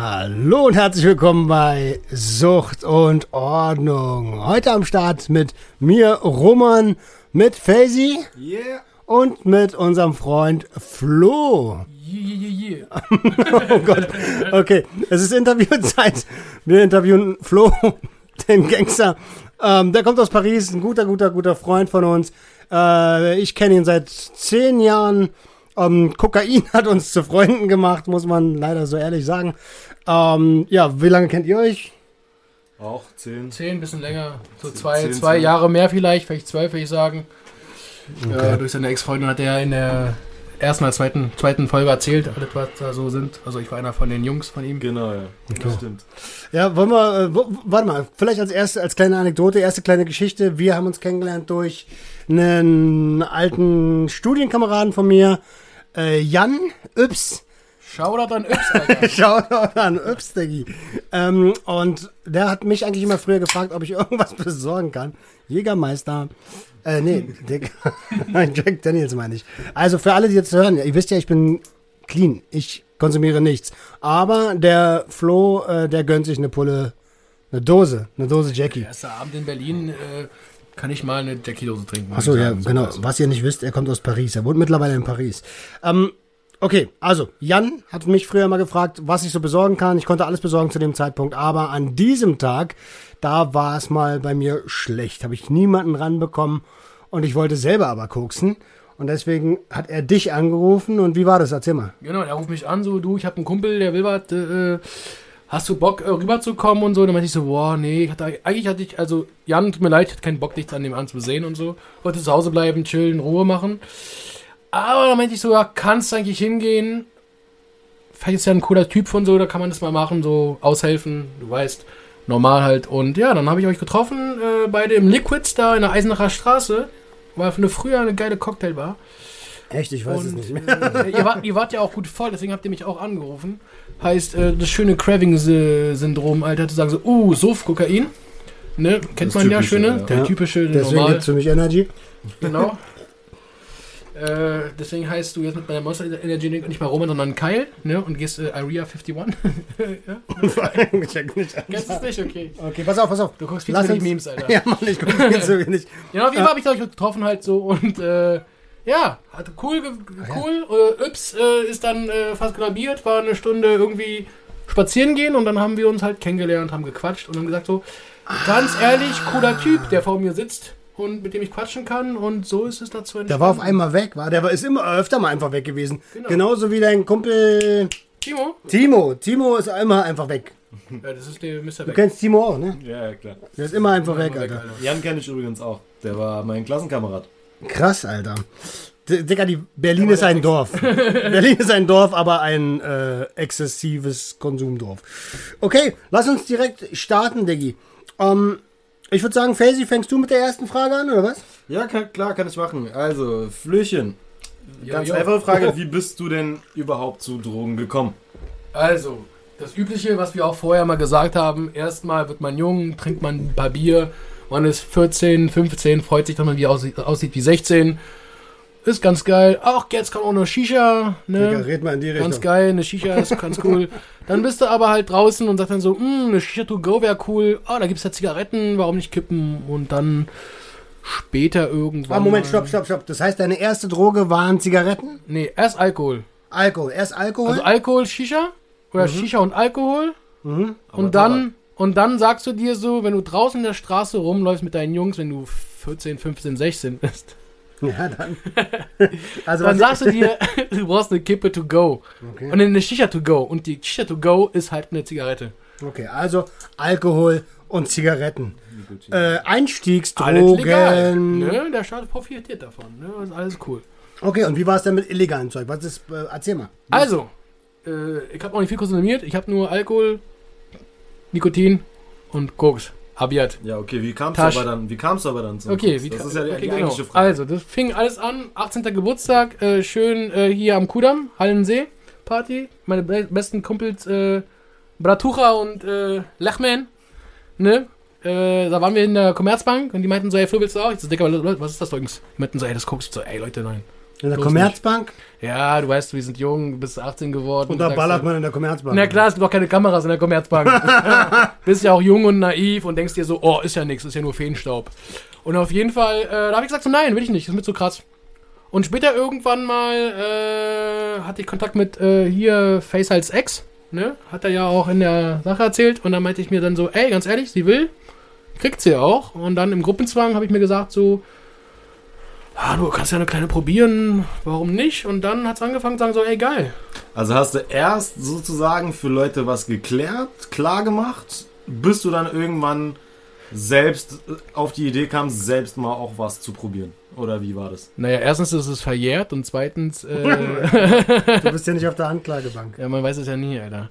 Hallo und herzlich willkommen bei Sucht und Ordnung. Heute am Start mit mir, Roman, mit Faisy Yeah. und mit unserem Freund Flo. Yeah, yeah, yeah. Oh Gott. Okay, es ist Interviewzeit. Wir interviewen Flo, den Gangster. Ähm, der kommt aus Paris, ein guter, guter, guter Freund von uns. Äh, ich kenne ihn seit zehn Jahren. Ähm, Kokain hat uns zu Freunden gemacht, muss man leider so ehrlich sagen. Ähm, ja, wie lange kennt ihr euch? Auch 10. Zehn, ein bisschen länger. So zwei, zehn, zwei zwölf. Jahre mehr vielleicht, vielleicht zwölf, würde ich sagen. Ja, durch seine Ex-Freundin hat er in der ersten oder zweiten, zweiten Folge erzählt, alles, was da so sind. Also ich war einer von den Jungs von ihm. Genau, ja. Das stimmt. Ja, wollen wir, äh, warte mal, vielleicht als erste, als kleine Anekdote, erste kleine Geschichte. Wir haben uns kennengelernt durch einen alten Studienkameraden von mir, äh, Jan Yps. Shoutout an Yps, Alter. Shoutout an Yps, Diggi. Ähm, und der hat mich eigentlich immer früher gefragt, ob ich irgendwas besorgen kann. Jägermeister. Äh, nee, Dick. Jack Daniels meine ich. Also für alle, die jetzt hören, ihr wisst ja, ich bin clean. Ich konsumiere nichts. Aber der Flo, äh, der gönnt sich eine Pulle, eine Dose, eine Dose Jackie. Erster Abend in Berlin äh, kann ich mal eine Jackie-Dose trinken. Achso, ja. So, genau. also. Was ihr nicht wisst, er kommt aus Paris. Er wohnt mittlerweile in Paris. Ähm, okay, also, Jan hat mich früher mal gefragt, was ich so besorgen kann. Ich konnte alles besorgen zu dem Zeitpunkt, aber an diesem Tag, da war es mal bei mir schlecht. Habe ich niemanden ranbekommen und ich wollte selber aber koksen. Und deswegen hat er dich angerufen und wie war das? Erzähl mal. Genau, der ruft mich an, so, du, ich habe einen Kumpel, der will was, äh, hast du Bock, äh, rüberzukommen und so? Dann meinte ich so, boah, nee, hatte, eigentlich hatte ich, also, Jan, tut mir leid, ich hatte keinen Bock, dich an dem anzusehen und so. Wollte zu Hause bleiben, chillen, Ruhe machen. Aber dann meinte ich so, ja, kannst eigentlich hingehen. Vielleicht ist ja ein cooler Typ von so, da kann man das mal machen, so aushelfen, du weißt, normal halt. Und ja, dann habe ich euch getroffen, äh, beide im Liquids da in der Eisenacher Straße. War eine früher eine geile Cocktailbar. Echt, ich weiß es Und, nicht mehr. äh, ihr, wart, ihr wart ja auch gut voll, deswegen habt ihr mich auch angerufen. Heißt, äh, das schöne Craving-Syndrom, Alter, zu sagen so, uh, Suff, Kokain. Ne, kennt Das man ja Typische, schöne, ja. der Ja. typische, der Deswegen normal, gibt's für mich Energy. genau. äh, deswegen heißt du jetzt mit meiner Monster Energy nicht mal Roman, sondern Kyle, ne, und gehst äh, Area 51. ja? Check nicht. Kennst du es nicht? Okay. Okay, pass auf, pass auf. Du guckst viel Lass zu wenig Memes, Alter. Ja, Mann, ich gucke mir zu wenig. Ja, auf jeden Fall habe ich euch getroffen halt so und äh, ja, hatte cool, ge- cool. Äh, Yps äh, ist dann äh, fast kollabiert, war eine Stunde irgendwie spazieren gehen und dann haben wir uns halt kennengelernt, haben gequatscht und haben gesagt so, ganz ehrlich, cooler Typ, der vor mir sitzt und mit dem ich quatschen kann und so ist es dazu Der war auf einmal weg, war. Der war, ist immer öfter mal einfach weg gewesen. Genau. Genauso wie dein Kumpel Timo? Timo. Timo ist immer einfach weg. Ja, das ist der Mr. Du Beck. kennst Timo auch, ne? Ja, ja, klar. Der ist immer einfach weg, weg, Alter. Alter. Jan kenne ich übrigens auch. Der war mein Klassenkamerad. Krass, Alter. D- Digga, die Berlin ist ein Dorf. Berlin ist ein Dorf, aber ein äh, exzessives Konsumdorf. Okay, lass uns direkt starten, Diggi. Ähm, ich würde sagen, Faisy, fängst du mit der ersten Frage an, oder was? Ja, kann, klar, kann ich machen. Also, Flöchen. Jo, Ganz jo. einfache Frage, wie bist du denn überhaupt zu Drogen gekommen? Also, das Übliche, was wir auch vorher mal gesagt haben, erstmal wird man jung, trinkt man ein paar Bier, man ist 14, 15, freut sich, dass man wie aussieht, aussieht wie 16. Ist ganz geil. Auch jetzt kommt auch eine Shisha, Digga, ne? red mal in die Ganz Richtung. geil, eine Shisha ist ganz cool. Dann bist du aber halt draußen und sagst dann so, "Mm, eine Shisha to go wäre cool. Ah, da gibt's ja Zigaretten, warum nicht kippen? Und dann später irgendwann. Ah, Moment, stopp, stopp, stopp. Das heißt, deine erste Droge waren Zigaretten? Nee, erst Alkohol. Alkohol. Erst Alkohol? Also Alkohol, Shisha oder Shisha und Alkohol. mhm. Aber Und dann, und dann sagst du dir so, wenn du draußen in der Straße rumläufst mit deinen Jungs, wenn du 14, 15, 16 bist, Ja, dann. also, dann sagst du dir, du brauchst eine Kippe to go. Okay. Und eine Shisha to go. Und die Shisha to go ist halt eine Zigarette. Okay, also Alkohol und Zigaretten. Äh, Alles Einstiegsdrogen. legal. Ne? Der Staat profitiert davon. Ne? Ist alles cool. Okay, und wie war es denn mit illegalen Zeug? Was ist, äh, erzähl mal. Also, äh, ich habe auch nicht viel konsumiert. Ich habe nur Alkohol, Nikotin und Koks. Abiat. Ja, okay, wie kamst du Tasch. aber dann, wie aber dann zum Okay, Koks? wie Das ist ja die, okay, die genau. eigentliche Frage. Also, das fing alles an, 18. Geburtstag, äh, schön äh, hier am Kudamm, Hallensee, Party. Meine be besten Kumpels, äh, Bratucha und äh, Lechman, ne? Äh, da waren wir in der Commerzbank und die meinten so, ey, Flo, willst du auch? Ich so, Leute, was ist das übrigens? Die meinten so, ey, das guckst du so, ey, Leute, nein. In der Bloß Commerzbank? Ja, du weißt, wir sind jung, bist 18 geworden. Und da ballert man in der Commerzbank. Na klar, es gibt auch keine Kameras in der Commerzbank. Bist ja auch jung und naiv und denkst dir so, oh, ist ja nichts, ist ja nur Feenstaub. Und auf jeden Fall, äh, da habe ich gesagt, so nein, will ich nicht, ist mir zu krass. Und später irgendwann mal äh, hatte ich Kontakt mit äh, hier Face als Ex, ne? Hat er ja auch in der Sache erzählt. Und dann meinte ich mir dann so, ey, ganz ehrlich, sie will, kriegt sie auch. Und dann im Gruppenzwang habe ich mir gesagt, so, ah, du kannst ja eine kleine probieren, warum nicht? Und dann hat es angefangen zu sagen, so, ey, geil. Also hast du erst sozusagen für Leute was geklärt, klar gemacht, bis du dann irgendwann selbst äh, auf die Idee kamst, selbst mal auch was zu probieren. Oder wie war das? Naja, erstens ist es verjährt und zweitens, äh, Du bist ja nicht auf der Anklagebank. ja, man weiß es ja nie, Alter.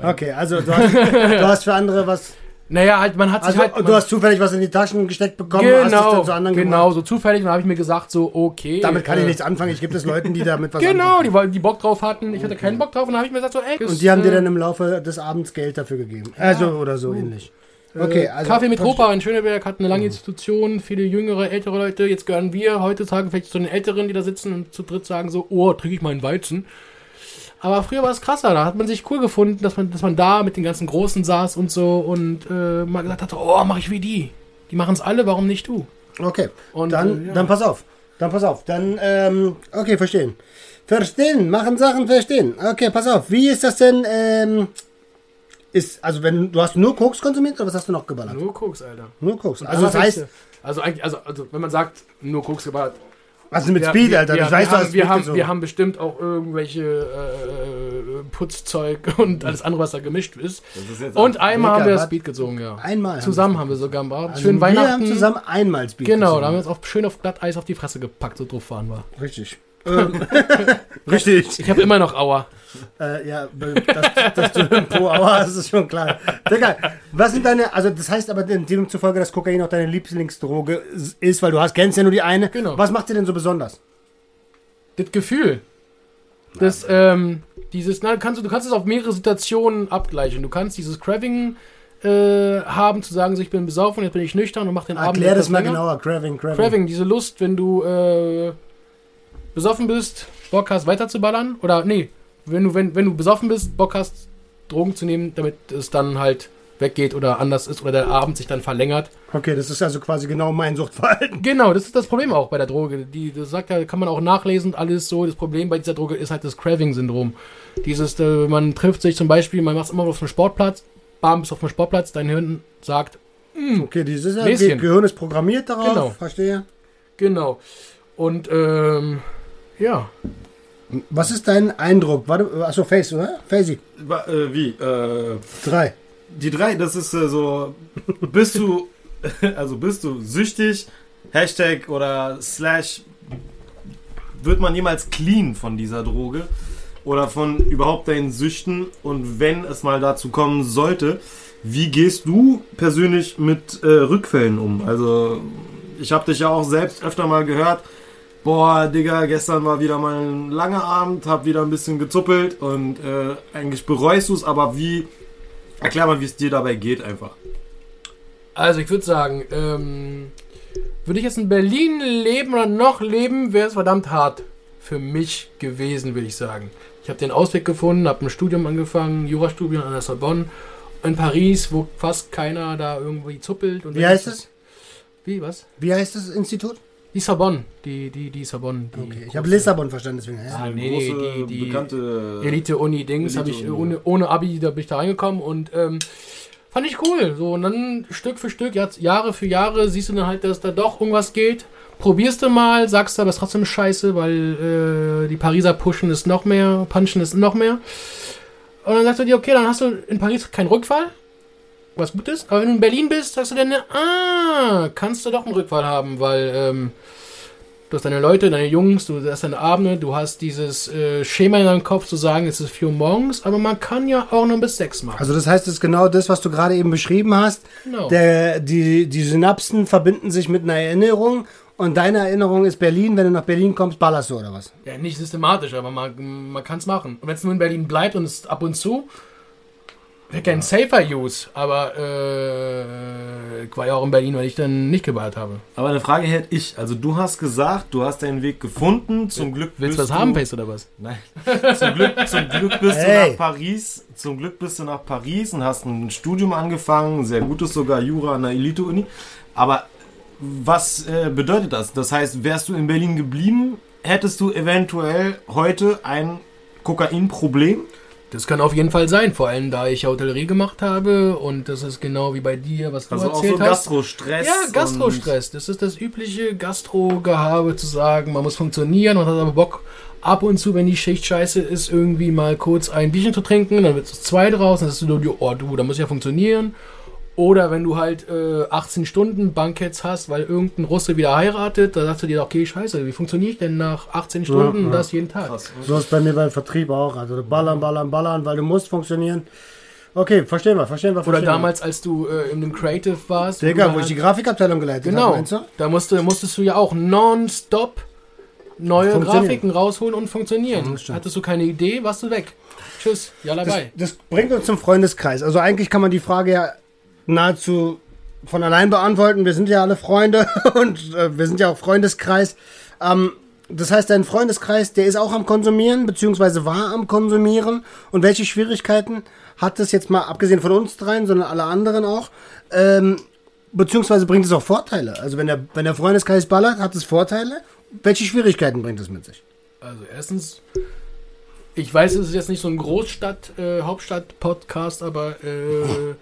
Okay, also du hast, du hast für andere was. Naja, halt, man hat sich Also halt. du hast zufällig was in die Taschen gesteckt bekommen, hast es genau, dann zu anderen genau, gebracht. so zufällig. Und dann habe ich mir gesagt, so, okay. Damit kann ich äh, nichts anfangen. Ich gebe es Leuten, die damit was Genau, die, wollten- die Bock drauf hatten. Ich hatte keinen Bock drauf. Und dann habe ich mir gesagt, so, ey. Und die haben dir äh, dann im Laufe des Abends Geld dafür gegeben. Also oder so ähnlich. Okay, äh, also. Kaffee mit Tropa in Schöneberg hat eine lange Institution, viele jüngere, ältere Leute. Jetzt gehören wir heutzutage vielleicht zu den Älteren, die da sitzen und zu dritt sagen so, oh, trinke ich mal einen Weizen. Aber früher war es krasser, da hat man sich cool gefunden, dass man, dass man da mit den ganzen Großen saß und so und äh, mal gesagt hat, oh, mach ich wie die. Die machen es alle, warum nicht du? Okay, Und, dann, äh, ja. dann pass auf. Dann pass auf. Dann, ähm, okay, verstehen. Verstehen, machen Sachen verstehen. Okay, pass auf. Wie ist das denn, ähm, ist, also wenn, du hast nur Koks konsumiert oder was hast du noch geballert? Nur Koks, Alter. Nur Koks. Und Also das heißt, Also eigentlich, also, also wenn man sagt, nur Koks geballert. Was ist mit wir- Speed, wir, Alter? Wir, ich weiß, wir, haben, hast wir, Speed haben, wir haben bestimmt auch irgendwelche äh, Putzzeug und alles andere, was da gemischt ist. Ist Und einmal haben wir was? Speed gezogen, ja. Einmal. Zusammen haben wir sogar gemacht. Also Schön wir Weihnachten. haben zusammen einmal Speed Genau, gesogen. da haben wir uns auch schön auf Glatteis auf die Fresse gepackt, so drauf waren wir. Richtig. Richtig. Ich habe immer noch Aua. Äh, ja, dass, dass du im Po Aua hast, ist schon klar. Digga, was sind deine, also das heißt aber demzufolge, dass Kokain auch deine Lieblingsdroge ist, weil du hast, kennst ja nur die eine. Genau. Was macht dir denn so besonders? Das Gefühl. Das, ähm, dieses, na, kannst du, du kannst es auf mehrere Situationen abgleichen. Du kannst dieses Craving äh, haben, zu sagen, so, ich bin besoffen, jetzt bin ich nüchtern und mach den Abend Erklär das mal länger. genauer, Craving, Craving. Craving, diese Lust, wenn du äh, besoffen bist, Bock hast, weiterzuballern. Oder nee, wenn du, wenn, wenn du besoffen bist, Bock hast, Drogen zu nehmen, damit es dann halt weggeht oder anders ist oder der Abend sich dann verlängert. Okay, das ist also quasi genau mein Suchtverhalten. Genau, das ist das Problem auch bei der Droge. Die, das sagt ja, kann man auch nachlesen, alles so. Das Problem bei dieser Droge ist halt das Craving-Syndrom. Dieses, äh, man trifft sich zum Beispiel, man macht es immer auf dem Sportplatz, bam, bist auf dem Sportplatz, dein Hirn sagt, Okay, dieses. Ge Gehirn ist programmiert darauf, Genau. verstehe. genau. Und, ähm, ja. Was ist dein Eindruck? Warte, achso, Face, oder? Facey. Äh, wie? Äh, Drei. die drei, das ist äh, so, bist du, also bist du süchtig, Hashtag oder Slash, wird man jemals clean von dieser Droge oder von überhaupt deinen Süchten und wenn es mal dazu kommen sollte, wie gehst du persönlich mit äh, Rückfällen um? Also ich habe dich ja auch selbst öfter mal gehört, boah, Digga, gestern war wieder mal ein langer Abend, hab wieder ein bisschen gezuppelt und äh, eigentlich bereust du es, aber wie Erklär mal, wie es dir dabei geht einfach. Also ich würde sagen, ähm, würde ich jetzt in Berlin leben oder noch leben, wäre es verdammt hart für mich gewesen, würde ich sagen. Ich habe den Ausweg gefunden, habe ein Studium angefangen, Jurastudium an der Sorbonne in Paris, wo fast keiner da irgendwie zuppelt. Und Wie heißt ist es? Wie, was? Wie heißt das Institut? Die Sorbonne, die, die, die Sorbonne. Die Okay, ich habe Lissabon verstanden, deswegen. Ja. Ah, Eine nee, große, die- die bekannte Elite-Uni-Dings habe ich ohne, ohne Abi, da bin ich da reingekommen und ähm, fand ich cool. So, und dann Stück für Stück, Jahre für Jahre, siehst du dann halt, dass da doch irgendwas geht. Probierst du mal, sagst du, aber ist trotzdem scheiße, weil äh, die Pariser pushen es noch mehr, punchen es noch mehr. Und dann sagst du dir, okay, dann hast du in Paris keinen Rückfall, was gut ist. Aber wenn du in Berlin bist, sagst du dir, ah, kannst du doch einen Rückfall haben, weil ähm, du hast deine Leute, deine Jungs, du hast deine Abende, du hast dieses äh, Schema in deinem Kopf zu sagen, es ist 4 Uhr morgens, aber man kann ja auch noch bis 6 machen. Also das heißt, es ist genau das, was du gerade eben beschrieben hast. Genau. Der, die, die Synapsen verbinden sich mit einer Erinnerung und deine Erinnerung ist Berlin. Wenn du nach Berlin kommst, ballerst du oder was? Ja, nicht systematisch, aber man, man kann es machen. Und wenn es nur in Berlin bleibt und es ab und zu, wäre kein safer Use, aber äh, ich war ja auch in Berlin, weil ich dann nicht geballert habe. Aber eine Frage hätte ich. Also du hast gesagt, du hast deinen Weg gefunden. Zum Glück Willst du bist was haben, Pace, oder was? Nein. zum, Glück, zum Glück bist Hey. du nach Paris. Zum Glück bist du nach Paris und hast ein Studium angefangen. Sehr gutes sogar, Jura an der Elite-Uni. Aber was äh, bedeutet das? Das heißt, wärst du in Berlin geblieben, hättest du eventuell heute ein Kokainproblem? Das kann auf jeden Fall sein, vor allem da ich Hotellerie gemacht habe und das ist genau wie bei dir, was du Also auch so hast. Gastrostress. Ja, Gastrostress. Das ist das übliche Gastro-Gehabe zu sagen, man muss funktionieren und hat aber Bock, ab und zu, wenn die Schicht scheiße ist, irgendwie mal kurz ein Bierchen zu trinken, dann wird es zwei draus, dann sagst du oh du, da muss ja funktionieren. Oder wenn du halt äh, 18 Stunden Banketts hast, weil irgendein Russe wieder heiratet, da sagst du dir, okay, scheiße, wie funktioniere ich denn nach 18 Stunden und das jeden Tag? Krass. So ist bei mir beim Vertrieb auch. Also ballern, ballern, ballern, weil du musst funktionieren. Okay, verstehen wir, verstehen wir. Oder verstehen damals, als du äh, in dem Creative warst. Digga, wo ich die Grafikabteilung geleitet habe, Genau, meinst du? da musste, musstest du ja auch nonstop neue. Grafiken rausholen und funktionieren. das stimmt. Hattest du keine Idee, warst du weg. Tschüss, ja Das, dabei. das bringt uns zum Freundeskreis. Also eigentlich kann man die Frage ja nahezu von allein beantworten. Wir sind ja alle Freunde und äh, wir sind ja auch Freundeskreis. Ähm, das heißt, dein Freundeskreis, der ist auch am Konsumieren, beziehungsweise war am Konsumieren. Und welche Schwierigkeiten hat es jetzt mal, abgesehen von uns dreien, sondern alle anderen auch, ähm, beziehungsweise bringt es auch Vorteile? Also wenn der, wenn der Freundeskreis ballert, hat es Vorteile? Welche Schwierigkeiten bringt es mit sich? Also erstens, ich weiß, es ist jetzt nicht so ein Großstadt, äh, Hauptstadt-Podcast, aber äh,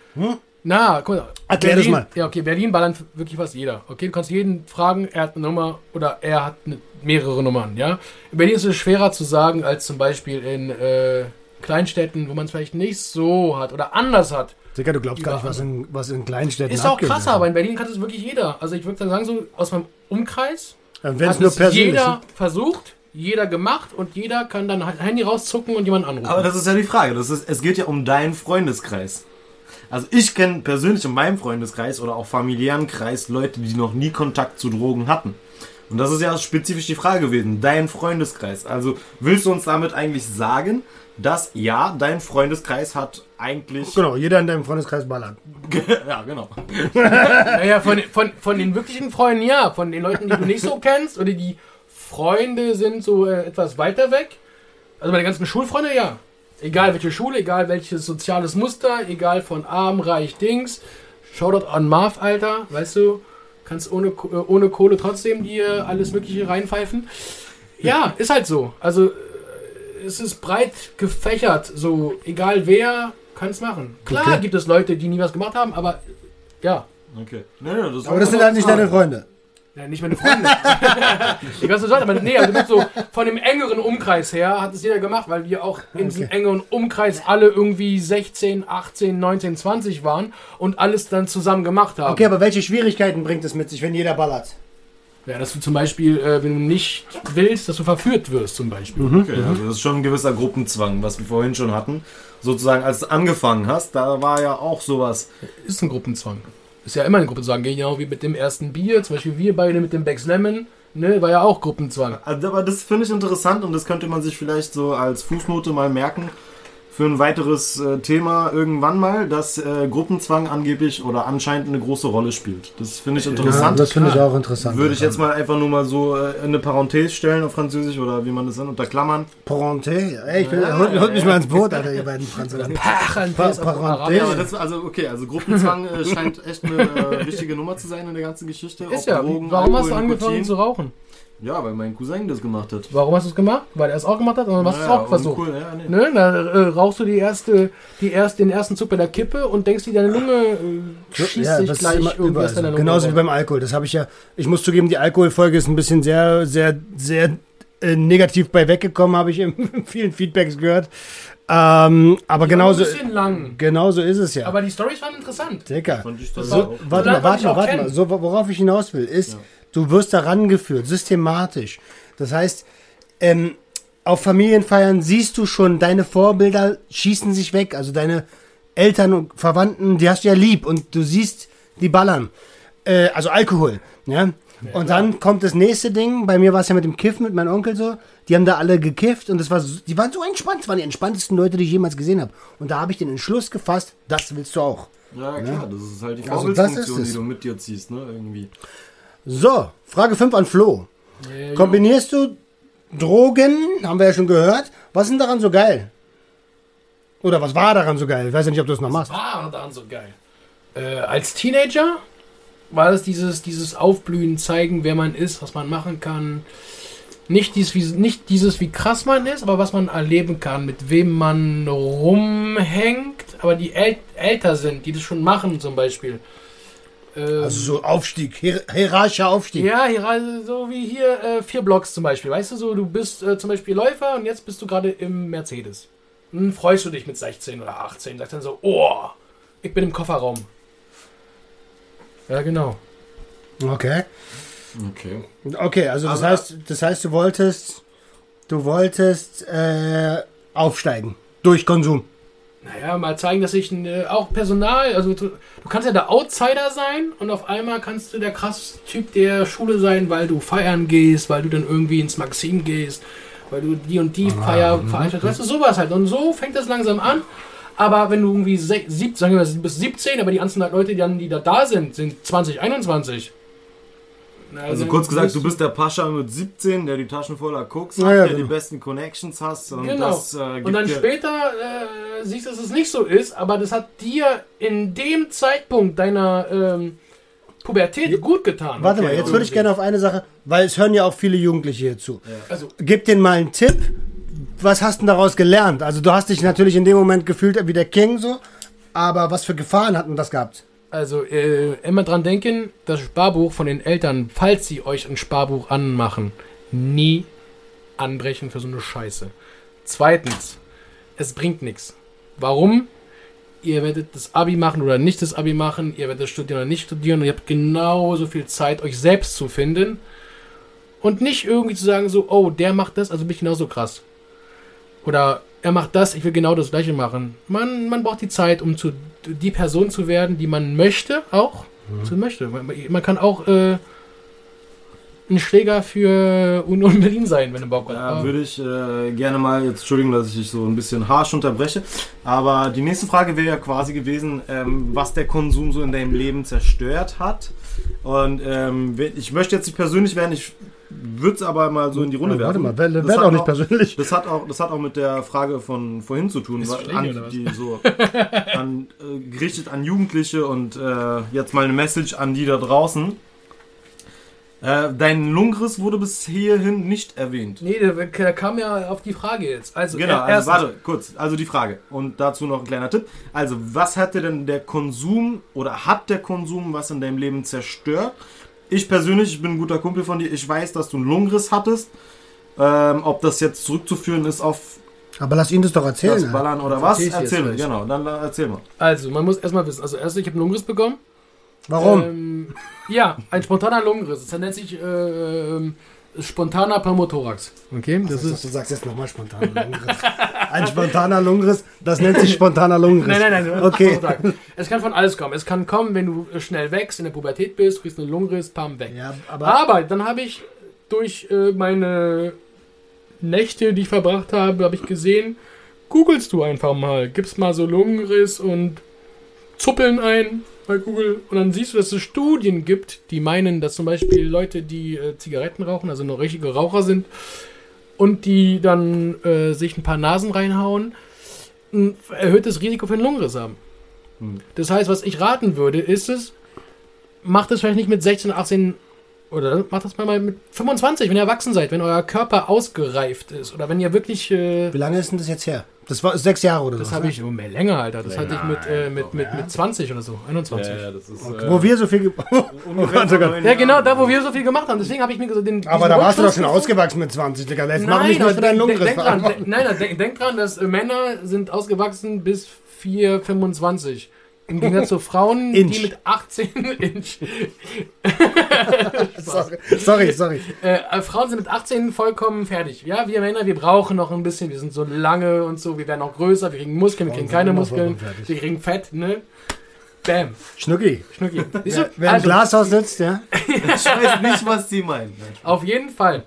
na, guck mal. Erklär das Berlin, mal. Ja, okay, Berlin ballern wirklich fast jeder. Okay, du kannst jeden fragen, er hat eine Nummer oder er hat eine, mehrere Nummern, ja. In Berlin ist es schwerer zu sagen als zum Beispiel in äh, Kleinstädten, wo man es vielleicht nicht so hat oder anders hat. Digga, du glaubst gar nicht, was in, was in Kleinstädten Ist auch krasser, aber in Berlin kann es wirklich jeder. Also ich würde sagen, so aus meinem Umkreis Wenn es hat nur es persönlich jeder versucht, jeder gemacht und jeder kann dann ein Handy rauszucken und jemanden anrufen. Aber das ist ja die Frage. Das ist, es geht ja um deinen Freundeskreis. Also ich kenne persönlich in meinem Freundeskreis oder auch familiären Kreis Leute, die noch nie Kontakt zu Drogen hatten. Und das ist ja spezifisch die Frage gewesen. Dein Freundeskreis. Also willst du uns damit eigentlich sagen, dass ja, dein Freundeskreis hat eigentlich... Genau, jeder in deinem Freundeskreis ballert. ja, genau. Naja, von, von, von den wirklichen Freunden ja, von den Leuten, die du nicht so kennst oder die Freunde sind so äh, etwas weiter weg. Also meine ganzen Schulfreunde, ja. Egal welche Schule, egal welches soziales Muster, egal von arm, reich, Dings. Shoutout an Marv, Alter, weißt du, kannst ohne, Ko- äh, ohne Kohle trotzdem dir alles Mögliche reinpfeifen. Ja, ist halt so. Also äh, es ist breit gefächert, so egal wer kann es machen. Klar Okay. gibt es Leute, die nie was gemacht haben, aber ja, Okay. Nee, nee, das Aber das sind halt nicht deine Freunde. Ja, nicht meine Freunde. ich weiß, was du sagst, aber nee, also so von dem engeren Umkreis her hat es jeder gemacht, weil wir auch in diesem Okay. engeren Umkreis alle irgendwie 16, 18, 19, 20 waren und alles dann zusammen gemacht haben. Okay, aber welche Schwierigkeiten bringt es mit sich, wenn jeder ballert? Ja, dass du zum Beispiel, äh, wenn du nicht willst, dass du verführt wirst, zum Beispiel. Okay, also das ist schon ein gewisser Gruppenzwang, was wir vorhin schon hatten. Sozusagen, als du angefangen hast, da war ja auch sowas. Ist ein Gruppenzwang. Ist ja immer ein Gruppenzwang. Genau wie mit dem ersten Bier, zum Beispiel wir beide mit dem Becks Lemon, ne, war ja auch Gruppenzwang. Aber das finde ich interessant und das könnte man sich vielleicht so als Fußnote mal merken für ein weiteres äh, Thema irgendwann mal, dass äh, Gruppenzwang angeblich oder anscheinend eine große Rolle spielt. Das finde ich interessant. das finde ich auch interessant. Würde ich jetzt mal einfach nur mal so äh, eine Parenthese stellen auf Französisch oder wie man das nennt, unter Klammern. Parenté? Ey, ich will, holt, holt mich mal ins Boot, Alter, ihr beiden Franzosen. Parenthese Parenthese. Ja, also okay, also Gruppenzwang äh, scheint echt eine äh, wichtige Nummer zu sein in der ganzen Geschichte. Ist ja. Drogen, Warum hast du Alkohol, angefangen Nikotin. zu rauchen? Ja, weil mein Cousin das gemacht hat. Warum hast du es gemacht? Weil er es auch gemacht hat und hast du es auch versucht. Cool, ja, nee. Ne? Da äh, rauchst du die erste, die erst, den ersten Zug bei der Kippe und denkst dir, deine Lunge äh, schießt Ja, sich gleich irgendwas so. deiner Lunge. Genauso wie beim Alkohol. Das habe ich ja. Ich muss zugeben, die Alkoholfolge ist ein bisschen sehr, sehr, sehr äh, negativ bei weggekommen, habe ich in vielen Feedbacks gehört. Ähm, aber genauso, Ein bisschen lang. genauso ist es ja. Aber die Storys waren interessant. Dicker. So. Warte mal, warte mal, warte mal. So, worauf ich hinaus will, ist, du wirst da rangeführt, systematisch. Das heißt, ähm, auf Familienfeiern siehst du schon, deine Vorbilder schießen sich weg. Also deine Eltern und Verwandten, die hast du ja lieb und du siehst, die ballern. Äh, also Alkohol. Ja? Und dann kommt das nächste Ding. Bei mir war es ja mit dem Kiffen mit meinem Onkel so. Die haben da alle gekifft und das war, so- die waren so entspannt. Das waren die entspanntesten Leute, die ich jemals gesehen habe. Und da habe ich den Entschluss gefasst, das willst du auch. Ja, klar, das ist halt die Also das Vorbildfunktion, die du mit dir ziehst, ne? Irgendwie. So, Frage 5 an Flo. Ja, Kombinierst du Drogen, haben wir ja schon gehört. Was ist denn daran so geil? Oder was war daran so geil? Ich weiß ja nicht, ob du es noch machst. war daran so geil. Äh, als Teenager war es dieses, dieses Aufblühen, zeigen, wer man ist, was man machen kann. Nicht dieses, wie, nicht dieses, wie krass man ist, aber was man erleben kann, mit wem man rumhängt, aber die äl älter sind, die das schon machen zum Beispiel. Ähm, Also so Aufstieg, hier hierarchischer Aufstieg. ja, hier, also so wie hier äh, vier Blocks zum Beispiel. Weißt du so, du bist äh, zum Beispiel Läufer und jetzt bist du gerade im Mercedes. Dann freust du dich mit 16 oder 18, sagst dann so, oh, ich bin im Kofferraum. Ja, genau. Okay. Okay. Okay, also das Aber- heißt, das heißt, du wolltest, du wolltest äh, aufsteigen durch Konsum. Naja, mal zeigen, dass ich äh, auch Personal, also du, du kannst ja der Outsider sein und auf einmal kannst du der krass Typ der Schule sein, weil du feiern gehst, weil du dann irgendwie ins Maxim gehst, weil du die und die Feier veranstaltest. Weißt du, sowas halt. Und so fängt das langsam an. Aber wenn du irgendwie sieb, sagen wir mal, du bist 17, aber die ganzen Leute, die, dann, die da, da sind, sind 20, 21. Na, Also dann kurz gesagt, du bist der Pascha mit 17, der die Taschen voller Koks Ja, hat, ja, der genau. die besten Connections hast und Genau. das äh, Und dann später äh, siehst du, dass es nicht so ist, aber das hat dir in dem Zeitpunkt deiner ähm, Pubertät gut getan. Warte mal, Okay, jetzt würde ich gerne auf eine Sache, weil es hören ja auch viele Jugendliche hier zu. Also, Gib denen mal einen Tipp. Was hast du daraus gelernt? Also du hast dich natürlich in dem Moment gefühlt wie der King so, aber was für Gefahren hat denn das gehabt? also äh, immer dran denken, das Sparbuch von den Eltern, falls sie euch ein Sparbuch anmachen, nie anbrechen für so eine Scheiße. Zweitens, es bringt nichts. Warum? Ihr werdet das Abi machen oder nicht das Abi machen, ihr werdet studieren oder nicht studieren und ihr habt genauso viel Zeit, euch selbst zu finden und nicht irgendwie zu sagen so, oh, der macht das, also bin ich genauso krass. Oder er macht das, ich will genau das gleiche machen. Man, man braucht die Zeit, um zu die Person zu werden, die man möchte, auch. Zu möchte. Man, man kann auch äh, ein Schläger für Union Berlin sein, wenn du Bock hast. Aber- würde ich äh, gerne mal, jetzt Entschuldigung, dass ich dich so ein bisschen harsch unterbreche, aber die nächste Frage wäre ja quasi gewesen, ähm, was der Konsum so in deinem Leben zerstört hat. Und ähm, ich möchte jetzt nicht persönlich werden, ich würde es aber mal so in die Runde Ja, warte werfen. mal, werde Das hat auch nicht persönlich. Das hat auch, das hat auch mit der Frage von vorhin zu tun, was? die so an, äh, gerichtet an Jugendliche und äh, jetzt mal eine Message an die da draußen. Äh, dein Lungenriss wurde bis hierhin nicht erwähnt. Nee, der, der kam ja auf die Frage jetzt. Also, Genau, er- also erstens- warte, kurz. Also die Frage. Und dazu noch ein kleiner Tipp. Also, was hatte denn der Konsum oder hat der Konsum was in deinem Leben zerstört? Ich persönlich, ich bin ein guter Kumpel von dir, ich weiß, dass du einen Lungenriss hattest. Ähm, ob das jetzt zurückzuführen ist auf Aber lass ihn das doch erzählen. das Alter. Ballern oder was? Erzähl's jetzt Erzähl mir, genau. Dann äh, erzähl mal. Also, man muss erstmal wissen. Also, erst, ich habe einen Lungenriss bekommen. Warum? Ähm, ja, ein spontaner Lungenriss. Das nennt sich äh, ähm, spontaner Pneumothorax. Okay, das Das ist. du sagst jetzt nochmal spontaner Lungenriss. Ein spontaner Lungenriss, das nennt sich spontaner Lungenriss. Nein, nein, nein. Okay. Es kann von alles kommen. Es kann kommen, wenn du schnell wächst, in der Pubertät bist, kriegst einen Lungenriss, pam, weg. Ja, aber Aber dann habe ich durch äh, meine Nächte, die ich verbracht habe, habe ich gesehen, googelst du einfach mal, gibst mal so Lungenriss und Zuppeln ein bei Google und dann siehst du, dass es Studien gibt, die meinen, dass zum Beispiel Leute, die äh, Zigaretten rauchen, also noch richtige Raucher sind und die dann äh, sich ein paar Nasen reinhauen, ein erhöhtes Risiko für einen Lungenriss haben. Hm. Das heißt, was ich raten würde, ist es, macht es vielleicht nicht mit 16, 18 oder macht das mal mit 25, wenn ihr erwachsen seid, wenn euer Körper ausgereift ist oder wenn ihr wirklich. Äh, wie lange ist denn das jetzt her? Das war sechs Jahre oder Das so. habe ich oh, mehr länger, Alter. Das hatte ich mit, äh, mit, mit, mit 20 oder so, 21. Ja, ja, das ist. Wo wir so viel. Oh oh Ja, genau, da wo wir so viel gemacht haben. Deswegen habe ich mir so den. Aber da warst du doch schon ausgewachsen mit 20, Digga. Jetzt mach mich Nein, nicht für deinen Lungenriss denk dran, nein, denk, denk dran, dass äh, Männer sind ausgewachsen bis 4,25. Im Gegensatz zu Frauen, Inch. die mit 18 Inch. Sorry, sorry. sorry. Äh, äh, Frauen sind mit 18 vollkommen fertig. Ja, wir Männer, wir brauchen noch ein bisschen. Wir sind so lange und so. Wir werden auch größer. Wir kriegen Muskeln, wir kriegen keine Muskeln. Wir kriegen Fett, ne? Bam. Schnucki. Schnucki. Siehst du? Wer im Also, Glashaus sitzt, ja. Ich weiß nicht, was die meinen. Auf jeden Fall.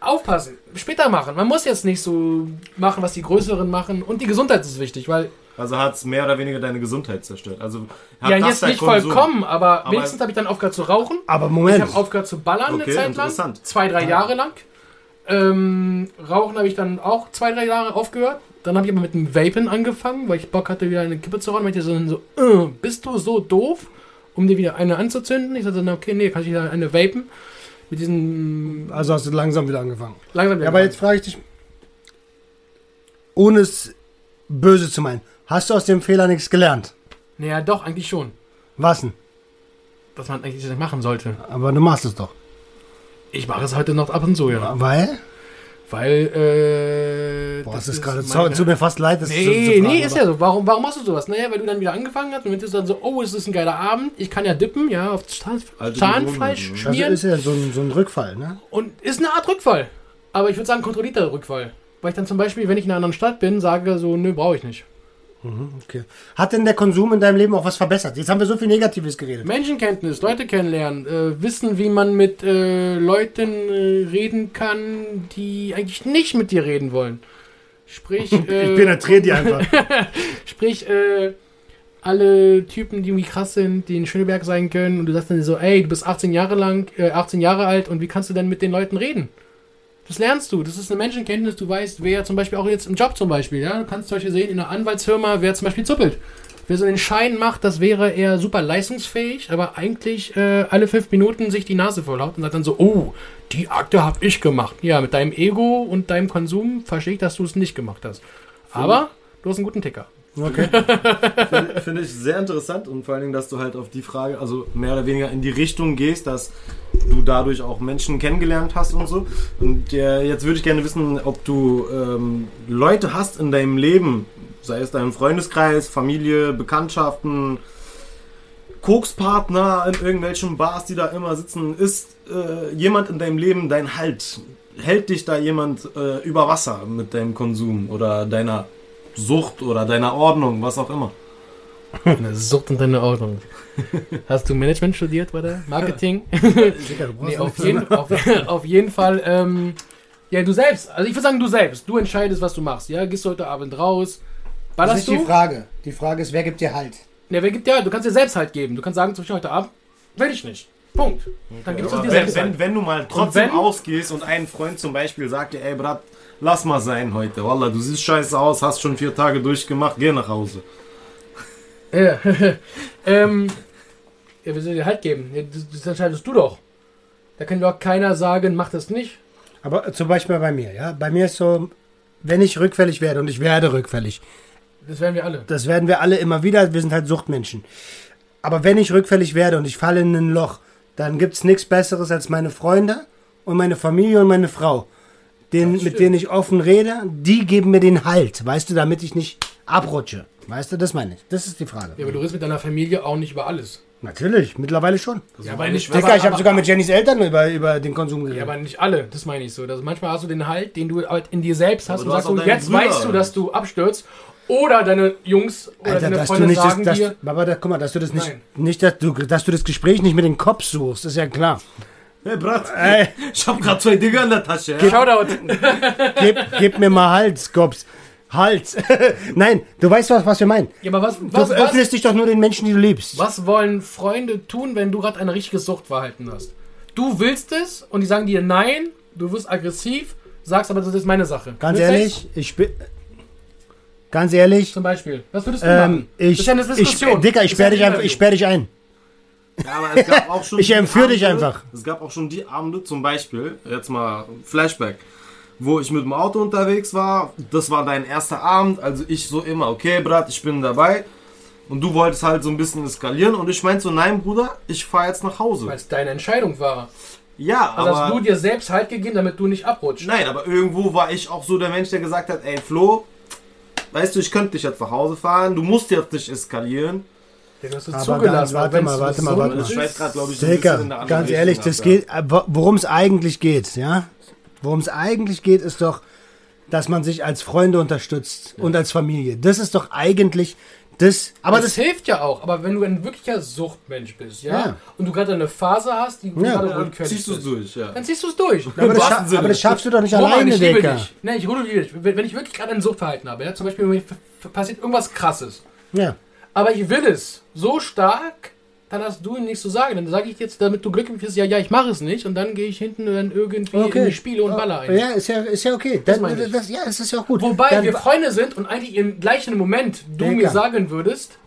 Aufpassen. Später machen. Man muss jetzt nicht so machen, was die Größeren machen. Und die Gesundheit ist wichtig, weil Also hat es mehr oder weniger deine Gesundheit zerstört. Also hat ja, das jetzt nicht Konsum- vollkommen, aber, Aber- wenigstens habe ich dann aufgehört zu rauchen. Aber Ich Moment. habe aufgehört zu ballern Okay, eine Zeit lang. interessant. Zwei, drei Jahre lang. Ähm, Rauchen habe ich dann auch zwei, drei Jahre aufgehört. Dann habe ich aber mit dem Vapen angefangen, weil ich Bock hatte, wieder eine Kippe zu rauchen. Und ich so, so äh, bist du so doof, um dir wieder eine anzuzünden? Ich sagte dann, okay, nee, kann ich wieder eine vapen. Mit diesen Also hast du langsam wieder angefangen. langsam Ja, aber jetzt frage ich dich, ohne es böse zu meinen, hast du aus dem Fehler nichts gelernt? Naja, doch, eigentlich schon. Was denn? Was man eigentlich nicht machen sollte. Aber du machst es doch. Ich mache es heute noch ab und zu, ja. Weil? Weil, äh. Boah, das es ist gerade. meine- tut mir fast leid, das Nee, zu, zu fragen, nee, ist aber- ja so. Warum, warum machst du sowas? Naja, weil du dann wieder angefangen hast und dann ist dann so, oh, es ist ein geiler Abend, ich kann ja dippen, ja, auf Zahn, Alte Zahnfleisch Gewohnheiten, Das schmieren. ist ja so ein, so ein Rückfall, ne? und ist eine Art Rückfall. Aber ich würde sagen, kontrollierter Rückfall. Weil ich dann zum Beispiel, wenn ich in einer anderen Stadt bin, sage so, nö, brauche ich nicht. Okay. Hat denn der Konsum in deinem Leben auch was verbessert? Jetzt haben wir so viel Negatives geredet. Menschenkenntnis, Leute kennenlernen, äh, wissen, wie man mit äh, Leuten äh, reden kann, die eigentlich nicht mit dir reden wollen. Sprich, äh, Ich penetriere die einfach. Sprich, äh, alle Typen, die irgendwie krass sind, die in Schöneberg sein können und du sagst dann so, ey, du bist 18 Jahre lang, äh, 18 Jahre alt und wie kannst du denn mit den Leuten reden? Das lernst du. Das ist eine Menschenkenntnis. Du weißt, wer zum Beispiel auch jetzt im Job zum Beispiel, ja, du kannst zum Beispiel sehen, in einer Anwaltsfirma, wer zum Beispiel zuppelt. Wer so einen Schein macht, das wäre eher super leistungsfähig, aber eigentlich äh, alle fünf Minuten sich die Nase vollhaut und sagt dann so, oh, die Akte habe ich gemacht. Ja, mit deinem Ego und deinem Konsum verstehe ich, dass du es nicht gemacht hast. Aber du hast einen guten Ticker. Okay. Finde finde ich sehr interessant und vor allen Dingen, dass du halt auf die Frage, also mehr oder weniger in die Richtung gehst, dass du dadurch auch Menschen kennengelernt hast und so. Und äh, jetzt würde ich gerne wissen, ob du ähm, Leute hast in deinem Leben, sei es dein Freundeskreis, Familie, Bekanntschaften, Kokspartner in irgendwelchen Bars, die da immer sitzen, ist äh, jemand in deinem Leben dein Halt? Hält dich da jemand äh, über Wasser mit deinem Konsum oder deiner Sucht oder deiner Ordnung, was auch immer? Eine Sucht und deine Ordnung. Hast du Management studiert, oder? Marketing? Digga, du brauchst nee, auf jeden, auf, auf jeden Fall. Ähm, ja, du selbst. Also ich würde sagen, du selbst. Du entscheidest, was du machst. Ja, gehst du heute Abend raus. Das Ballerst ist nicht du? die Frage. Die Frage ist, wer gibt dir Halt? Ja, wer gibt dir halt? Du kannst dir selbst halt geben. Du kannst sagen, zum Beispiel heute Abend, will ich nicht. Punkt. Dann Aber dir wenn, wenn, wenn du mal trotzdem wenn- ausgehst und ein Freund zum Beispiel sagt dir, ey Brat, lass mal sein heute. Wallah, du siehst scheiße aus, hast schon vier Tage durchgemacht, geh nach Hause. Ja. ähm, ja, wir sollen dir halt geben. Das, das entscheidest du doch. Da kann doch keiner sagen, mach das nicht. Aber zum Beispiel bei mir, ja. Bei mir ist so, wenn ich rückfällig werde und ich werde rückfällig, Das werden wir alle. das werden wir alle immer wieder, wir sind halt Suchtmenschen. Aber wenn ich rückfällig werde und ich falle in ein Loch, dann gibt es nichts Besseres als meine Freunde und meine Familie und meine Frau, den, mit denen ich offen rede, die geben mir den Halt, weißt du, damit ich nicht abrutsche. Weißt du, das meine ich. Das ist die Frage. Ja, aber du redest mit deiner Familie auch nicht über alles. Natürlich, mittlerweile schon. Ja, aber nicht, Digga, aber- ich habe sogar mit Jennys Eltern über, über den Konsum geredet. Ja, aber nicht alle, das meine ich so. Also manchmal hast du den Halt, den du halt in dir selbst hast Aber und sagst, deine jetzt Brüder. weißt du, dass du abstürzt. Oder deine Jungs oder Alter, deine dass du Freunde nicht das, sagen dass, dir, aber da, guck mal, dass du das nicht, Nein. nicht dass du, dass du das Gespräch nicht mit dem Kopf suchst, ist ja klar. Hey Brat, Ey, ich hab grad zwei Digger in der Tasche. Ja? Shoutout. gib, gib mir mal Hals, Kops. Hals. Nein, du weißt was, was wir meinen. Ja, aber was, Du was, was, öffnest dich doch nur den Menschen, die du liebst. was wollen Freunde tun, wenn du gerade ein richtiges Suchtverhalten hast? Du willst es und die sagen dir nein, du wirst aggressiv, sagst aber, das ist meine Sache. Ganz du ehrlich, ich bin. Ganz ehrlich, Zum Beispiel. Was würdest du ähm, machen? ich, das ist ja eine ich, Diskussion. Dicker, ich Das ist sperre dich, ein ich sperre dich ein. Ja, aber es gab auch schon Ich die entführe dich Abende- einfach. Es gab auch schon die Abende, zum Beispiel, jetzt mal Flashback, wo ich mit dem Auto unterwegs war. Das war dein erster Abend, also ich so immer, okay, Brat, ich bin dabei. Und du wolltest halt so ein bisschen eskalieren und ich meinte so, nein, Bruder, ich fahre jetzt nach Hause. Weil es deine Entscheidung war. Ja, Also hast du aber... dir selbst Halt gegeben, damit du nicht abrutschst. Nein, aber irgendwo war ich auch so der Mensch, der gesagt hat, ey Flo, weißt du, ich könnte dich jetzt nach Hause fahren, du musst jetzt nicht eskalieren. Hast du Aber zugelassen. ganz- warte mal, warte mal, warte mal. Ich schweiß grad, glaub ich, Digga, ganz ehrlich, das geht, äh, wo- worum es eigentlich geht, ja? Worum es eigentlich geht, ist doch, dass man sich als Freunde unterstützt und als Familie. Das ist doch eigentlich das, aber das das, hilft ja auch. Aber wenn du ein wirklicher Suchtmensch bist, ja, Ja. und du gerade eine Phase hast, die Ja. gerade Ja, rückfällig ziehst du es durch, ja. dann ziehst du es durch. aber, das aber das schaffst du doch nicht Roman, alleine, ich Digga. dich. Nee, ich liebe dich. Wenn ich wirklich gerade ein Suchtverhalten habe, ja, zum Beispiel passiert irgendwas krasses, Ja. aber ich will es so stark, dann hast du nichts zu sagen. Dann sage ich jetzt, damit du glücklich bist, ja, ja, ich mache es nicht und dann gehe ich hinten dann irgendwie in die Spiele und baller ein. Ja, ist ja, ist ja okay. Das, meine ich. das, ja, es ist ja auch gut. Wobei Dann- wir Freunde sind und eigentlich im gleichen Moment du mir sagen würdest,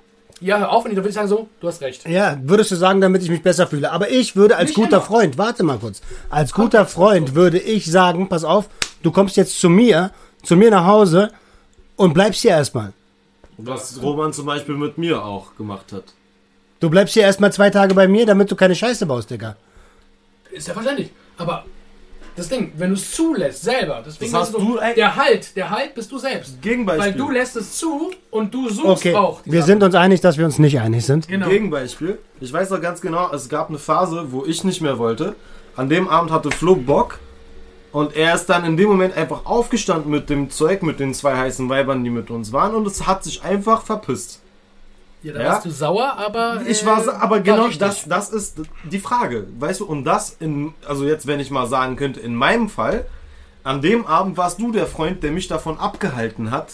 ja, hör auf, und dann würde ich sagen so, du hast recht. Ja, würdest du sagen, damit ich mich besser fühle. Aber ich würde als Nicht guter immer. Freund, warte mal kurz, als guter Freund würde ich sagen, pass auf, du kommst jetzt zu mir, zu mir nach Hause und bleibst hier erstmal. Was Roman zum Beispiel mit mir auch gemacht hat. Du bleibst hier erstmal zwei Tage bei mir, damit du keine Scheiße baust, Digga. Ist ja verständlich. Aber das Ding, wenn du es zulässt, selber, deswegen Das hast ist du ein- der Halt, der Halt bist du selbst. Gegenbeispiel. Weil du lässt es zu und du suchst Okay, auch. die wir sind uns einig, dass wir uns nicht einig sind. Genau. Gegenbeispiel. Ich weiß noch ganz genau, es gab eine Phase, wo ich nicht mehr wollte. An dem Abend hatte Flo Bock. Und er ist dann in dem Moment einfach aufgestanden mit dem Zeug, mit den zwei heißen Weibern, die mit uns waren. Und es hat sich einfach verpisst. Ja, da Ja. warst du sauer, aber. Ich äh, war, sa- aber genau richtig. das, das ist die Frage. Weißt du, und das in, also jetzt, wenn ich mal sagen könnte, in meinem Fall, an dem Abend warst du der Freund, der mich davon abgehalten hat,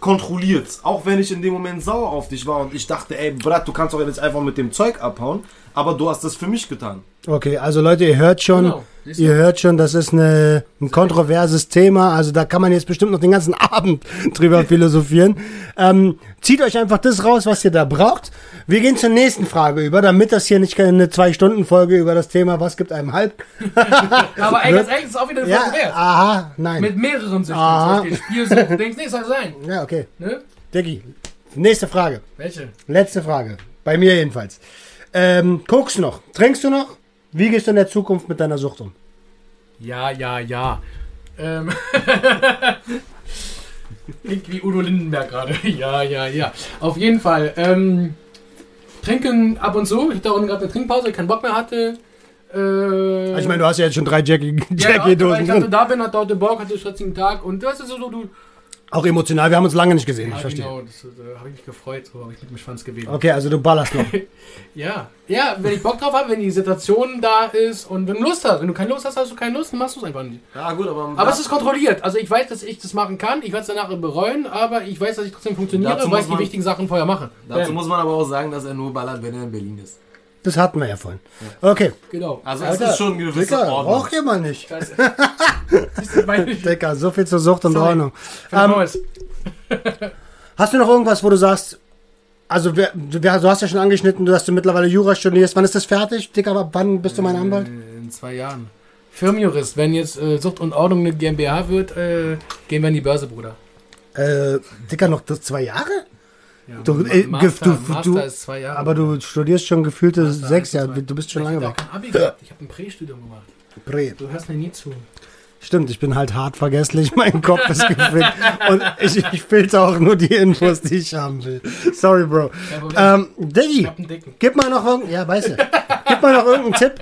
kontrolliert. Auch wenn ich in dem Moment sauer auf dich war und ich dachte, ey, Brat, du kannst doch jetzt einfach mit dem Zeug abhauen, aber du hast das für mich getan. Okay, also Leute, ihr hört schon, Genau, ihr hört schon, das ist eine, ein kontroverses Thema. Also da kann man jetzt bestimmt noch den ganzen Abend drüber philosophieren. Ähm, zieht euch einfach das raus, was ihr da braucht. Wir gehen zur nächsten Frage über, damit das hier nicht eine Zwei-Stunden-Folge über das Thema, was gibt einem Halb. Aber ey, ganz ehrlich, ist auch wieder eine Ja, Folge wert. aha, nein. Mit mehreren Süchten. Aha. Zum Beispiel Spielsucht, denkst nicht, soll sein. ja, okay. Ne? Diggi, nächste Frage. Welche? Letzte Frage. Bei mir jedenfalls. Ähm, guckst du noch? Trinkst du noch? Wie gehst du in der Zukunft mit deiner Sucht um? Ja, ja, ja. Ähm. Klingt wie Udo Lindenberg gerade. Ja, ja, ja. Auf jeden Fall. Ähm, trinken ab und zu. Ich hatte auch gerade eine Trinkpause, keinen Bock mehr hatte. Äh, Ich meine, du hast ja jetzt schon drei Jackie- ja, Jackie-Dosen ich hatte da bin, hatte heute Bock, hatte einen stressigen Tag und das ist so, du. Auch emotional, wir haben uns lange nicht gesehen, ich Ja, verstehe. genau, das äh, habe ich mich gefreut, so habe ich mit dem Schwanz gewedelt. Okay, also du ballerst noch. Ja, ja, wenn ich Bock drauf habe, wenn die Situation da ist und wenn du Lust hast. Wenn du keine Lust hast, hast du keine Lust, dann machst du es einfach nicht. Ja, gut, aber. Aber es ist kontrolliert. Also ich weiß, dass ich das machen kann. Ich werde es danach bereuen, aber ich weiß, dass ich trotzdem funktioniere und weiß muss die man- wichtigen Sachen vorher machen. Dazu Bam. muss man aber auch sagen, dass er nur ballert, wenn er in Berlin ist. Das hatten wir ja vorhin. Okay. Genau. Also es ist schon eine gewisse Dicker, Ordnung. braucht ihr mal nicht. Scheiße. Siehst du, meine ich. Dicker, so viel zur Sucht und Sorry. Ordnung. Ähm, hast du noch irgendwas, wo du sagst, also wer, du, wer- du hast ja schon angeschnitten, dass du mittlerweile Jura studierst. Wann ist das fertig? Dicker, ab wann bist du mein Anwalt? in zwei Jahren. Firmenjurist, wenn jetzt äh, Sucht und Ordnung eine GmbH wird, äh, gehen wir an die Börse, Bruder. Äh, Dicker, noch das zwei Jahre? Ja, Du, äh, Master, du- Master du- ist zwei Jahre. Aber du studierst schon gefühlte Master sechs Jahre. Du bist schon ich lange weg. auch kein Abi gehabt. Ich habe ein Prästudium gemacht. Prä. Du hörst mir nie zu. Stimmt, ich bin halt hart vergesslich. Mein Kopf ist gefüllt. Und ich, ich filter auch nur die Infos, die ich haben will. Sorry, Bro. Ähm, ich Diggi, gib mal noch irgendeinen, ja, weißt du, gib mal noch irgendeinen Tipp,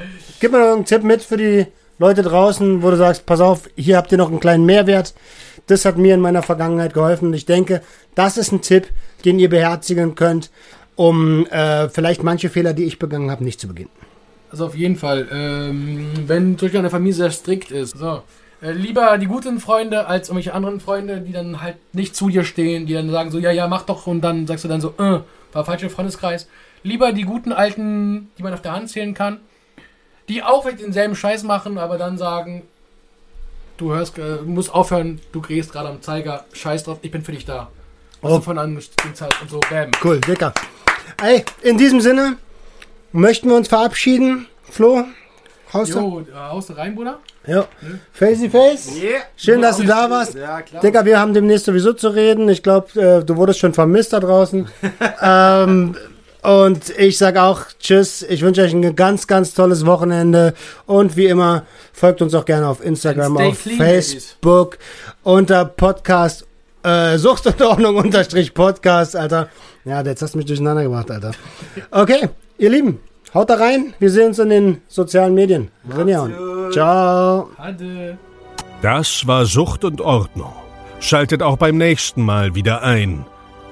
gib mal noch irgendeinen Tipp mit für die Leute draußen, wo du sagst, pass auf, hier habt ihr noch einen kleinen Mehrwert. Das hat mir in meiner Vergangenheit geholfen. Und ich denke, das ist ein Tipp, den ihr beherzigen könnt, um äh, vielleicht manche Fehler, die ich begangen habe, nicht zu begehen. Also auf jeden Fall, ähm, wenn zum Beispiel eine Familie sehr strikt ist, so, äh, lieber die guten Freunde als irgendwelche anderen Freunde, die dann halt nicht zu dir stehen, die dann sagen so, ja, ja, mach doch und dann sagst du dann so, äh, war falscher Freundeskreis. Lieber die guten Alten, die man auf der Hand zählen kann, die auch vielleicht denselben Scheiß machen, aber dann sagen, du hörst, äh, du musst aufhören, du gehst gerade am Zeiger, scheiß drauf, ich bin für dich da. Was Oh. du von an Zeit und so, bam. Cool, Dicker. Ey, in diesem Sinne möchten wir uns verabschieden. Flo, Haust du? Jo, äh, haust du rein, Bruder? Ja. Facey Face. Yeah. Schön, dass du da warst. Ja, klar. Digga, wir haben demnächst sowieso zu reden. Ich glaube, äh, du wurdest schon vermisst da draußen. ähm, und ich sag auch Tschüss. Ich wünsche euch ein ganz, ganz tolles Wochenende. Und wie immer, folgt uns auch gerne auf Instagram, auf clean, Facebook unter Podcast äh, Sucht und Ordnung unterstrich Podcast, Alter. Ja, jetzt hast du mich durcheinander gemacht, Alter. Okay, ihr Lieben, haut da rein. Wir sehen uns in den sozialen Medien. Gut. Ciao. Ade. Das war Sucht und Ordnung. Schaltet auch beim nächsten Mal wieder ein.